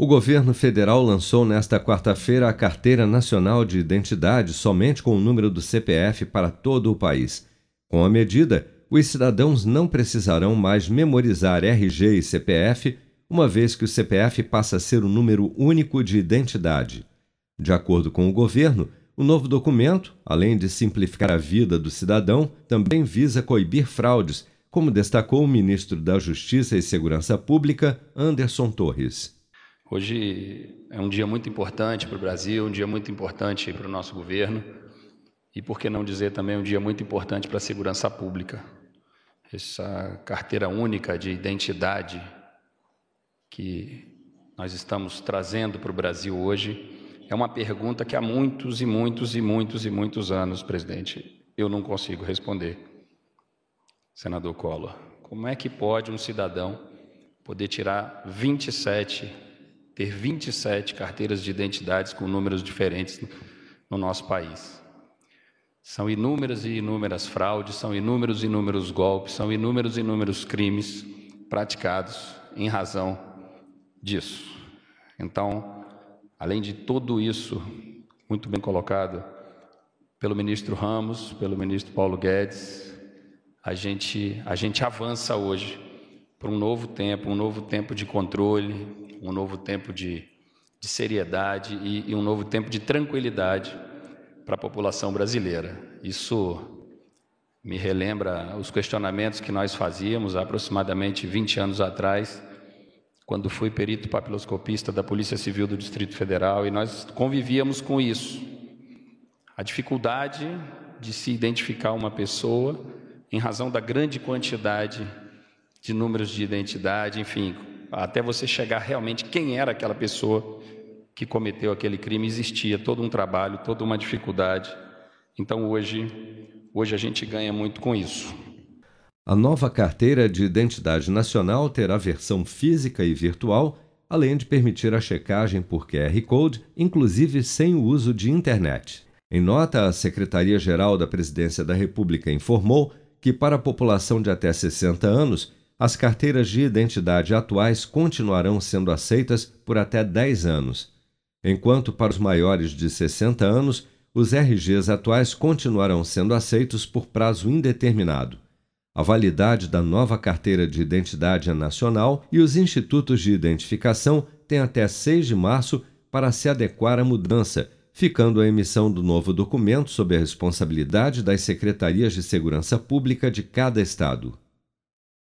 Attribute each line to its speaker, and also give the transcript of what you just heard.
Speaker 1: O governo federal lançou nesta quarta-feira a Carteira Nacional de Identidade somente com o número do CPF para todo o país. Com a medida, os cidadãos não precisarão mais memorizar RG e CPF, uma vez que o CPF passa a ser o número único de identidade. De acordo com o governo, o novo documento, além de simplificar a vida do cidadão, também visa coibir fraudes, como destacou o ministro da Justiça e Segurança Pública, Anderson Torres.
Speaker 2: Hoje é um dia muito importante para o Brasil, um dia muito importante para o nosso governo e, por que não dizer também, um dia muito importante para a segurança pública. Essa carteira única de identidade que nós estamos trazendo para o Brasil hoje é uma pergunta que há muitos e muitos e muitos e muitos anos, presidente, eu não consigo responder. Senador Collor, como é que pode um cidadão poder tirar 27 ter 27 carteiras de identidades com números diferentes no nosso país. São inúmeras e inúmeras fraudes, são inúmeros e inúmeros golpes, são inúmeros e inúmeros crimes praticados em razão disso. Então, além de tudo isso, muito bem colocado pelo ministro Ramos, pelo ministro Paulo Guedes, a gente, a gente avança hoje para um novo tempo, um novo tempo de controle, um novo tempo de, de seriedade e, e um novo tempo de tranquilidade para a população brasileira. Isso me relembra os questionamentos que nós fazíamos há aproximadamente 20 anos atrás, quando fui perito papiloscopista da Polícia Civil do Distrito Federal e nós convivíamos com isso. A dificuldade de se identificar uma pessoa em razão da grande quantidade de números de identidade, enfim, até você chegar realmente quem era aquela pessoa que cometeu aquele crime, existia todo um trabalho, toda uma dificuldade. Então hoje, hoje a gente ganha muito com isso.
Speaker 1: A nova carteira de identidade nacional terá versão física e virtual, além de permitir a checagem por QR Code, inclusive sem o uso de internet. Em nota, a Secretaria-Geral da Presidência da República informou que, para a população de até 60 anos, as carteiras de identidade atuais continuarão sendo aceitas por até 10 anos, enquanto para os maiores de 60 anos, os RGs atuais continuarão sendo aceitos por prazo indeterminado. A validade da nova carteira de identidade é nacional e os institutos de identificação têm até 6 de março para se adequar à mudança, ficando a emissão do novo documento sob a responsabilidade das secretarias de segurança pública de cada estado